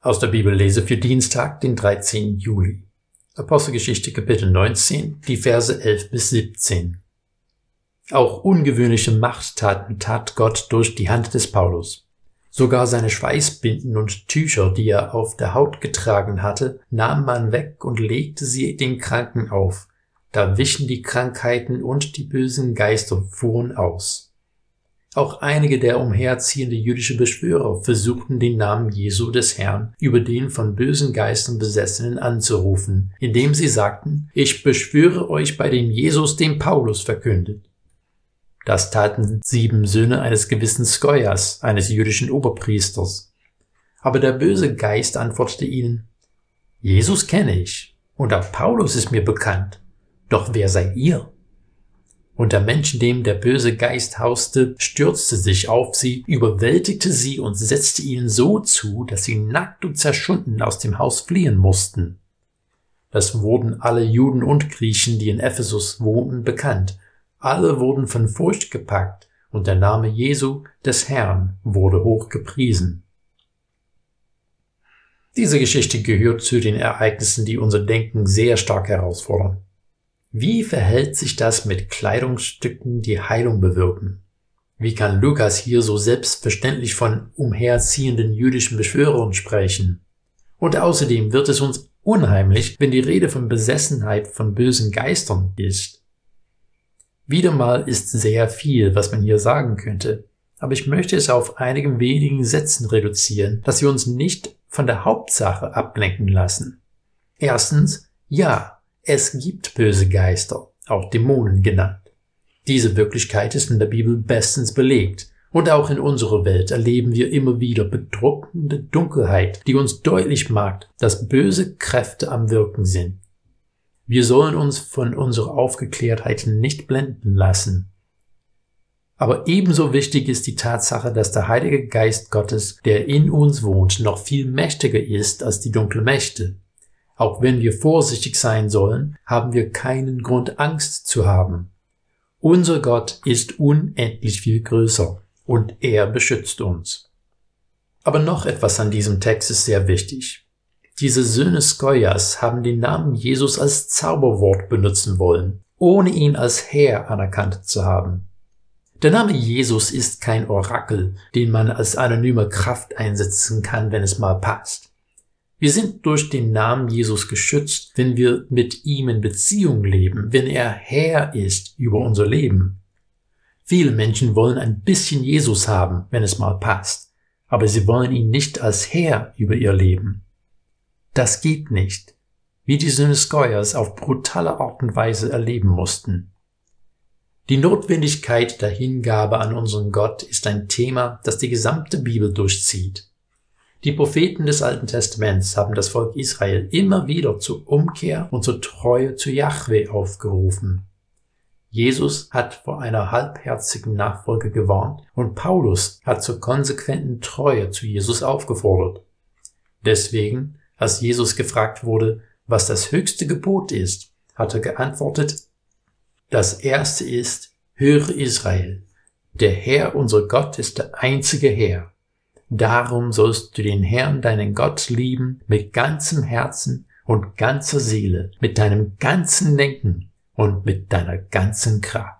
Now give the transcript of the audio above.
Aus der Bibellese für Dienstag, den 13. Juli. Apostelgeschichte Kapitel 19, die Verse 11 bis 17. Auch ungewöhnliche Machttaten tat Gott durch die Hand des Paulus. Sogar seine Schweißbinden und Tücher, die er auf der Haut getragen hatte, nahm man weg und legte sie den Kranken auf. Da wichen die Krankheiten und die bösen Geister fuhren aus. Auch einige der umherziehende jüdische Beschwörer versuchten den Namen Jesu des Herrn über den von bösen Geistern Besessenen anzurufen, indem sie sagten, ich beschwöre euch bei dem Jesus, den Paulus verkündet. Das taten sieben Söhne eines gewissen Skoias, eines jüdischen Oberpriesters. Aber der böse Geist antwortete ihnen, Jesus kenne ich, und auch Paulus ist mir bekannt. Doch wer seid ihr? Und der Mensch, in dem der böse Geist hauste, stürzte sich auf sie, überwältigte sie und setzte ihnen so zu, dass sie nackt und zerschunden aus dem Haus fliehen mussten. Das wurden alle Juden und Griechen, die in Ephesus wohnten, bekannt. Alle wurden von Furcht gepackt, und der Name Jesu des Herrn wurde hoch gepriesen. Diese Geschichte gehört zu den Ereignissen, die unser Denken sehr stark herausfordern. Wie verhält sich das mit Kleidungsstücken, die Heilung bewirken? Wie kann Lukas hier so selbstverständlich von umherziehenden jüdischen Beschwörern sprechen? Und außerdem wird es uns unheimlich, wenn die Rede von Besessenheit von bösen Geistern ist. Wieder mal ist sehr viel, was man hier sagen könnte, aber ich möchte es auf einigen wenigen Sätzen reduzieren, dass wir uns nicht von der Hauptsache ablenken lassen. Erstens, ja, es gibt böse Geister, auch Dämonen genannt. Diese Wirklichkeit ist in der Bibel bestens belegt. Und auch in unserer Welt erleben wir immer wieder bedruckende Dunkelheit, die uns deutlich macht, dass böse Kräfte am Wirken sind. Wir sollen uns von unserer Aufgeklärtheit nicht blenden lassen. Aber ebenso wichtig ist die Tatsache, dass der Heilige Geist Gottes, der in uns wohnt, noch viel mächtiger ist als die dunklen Mächte. Auch wenn wir vorsichtig sein sollen, haben wir keinen Grund, Angst zu haben. Unser Gott ist unendlich viel größer und er beschützt uns. Aber noch etwas an diesem Text ist sehr wichtig. Diese Söhne Skoyas haben den Namen Jesus als Zauberwort benutzen wollen, ohne ihn als Herr anerkannt zu haben. Der Name Jesus ist kein Orakel, den man als anonyme Kraft einsetzen kann, wenn es mal passt. Wir sind durch den Namen Jesus geschützt, wenn wir mit ihm in Beziehung leben, wenn er Herr ist über unser Leben. Viele Menschen wollen ein bisschen Jesus haben, wenn es mal passt, aber sie wollen ihn nicht als Herr über ihr Leben. Das geht nicht, wie die Söhne Skoyers auf brutale Art und Weise erleben mussten. Die Notwendigkeit der Hingabe an unseren Gott ist ein Thema, das die gesamte Bibel durchzieht. Die Propheten des Alten Testaments haben das Volk Israel immer wieder zur Umkehr und zur Treue zu Yahweh aufgerufen. Jesus hat vor einer halbherzigen Nachfolge gewarnt und Paulus hat zur konsequenten Treue zu Jesus aufgefordert. Deswegen, als Jesus gefragt wurde, was das höchste Gebot ist, hat er geantwortet, das erste ist, höre Israel, der Herr unser Gott ist der einzige Herr. Darum sollst du den Herrn, deinen Gott, lieben mit ganzem Herzen und ganzer Seele, mit deinem ganzen Denken und mit deiner ganzen Kraft.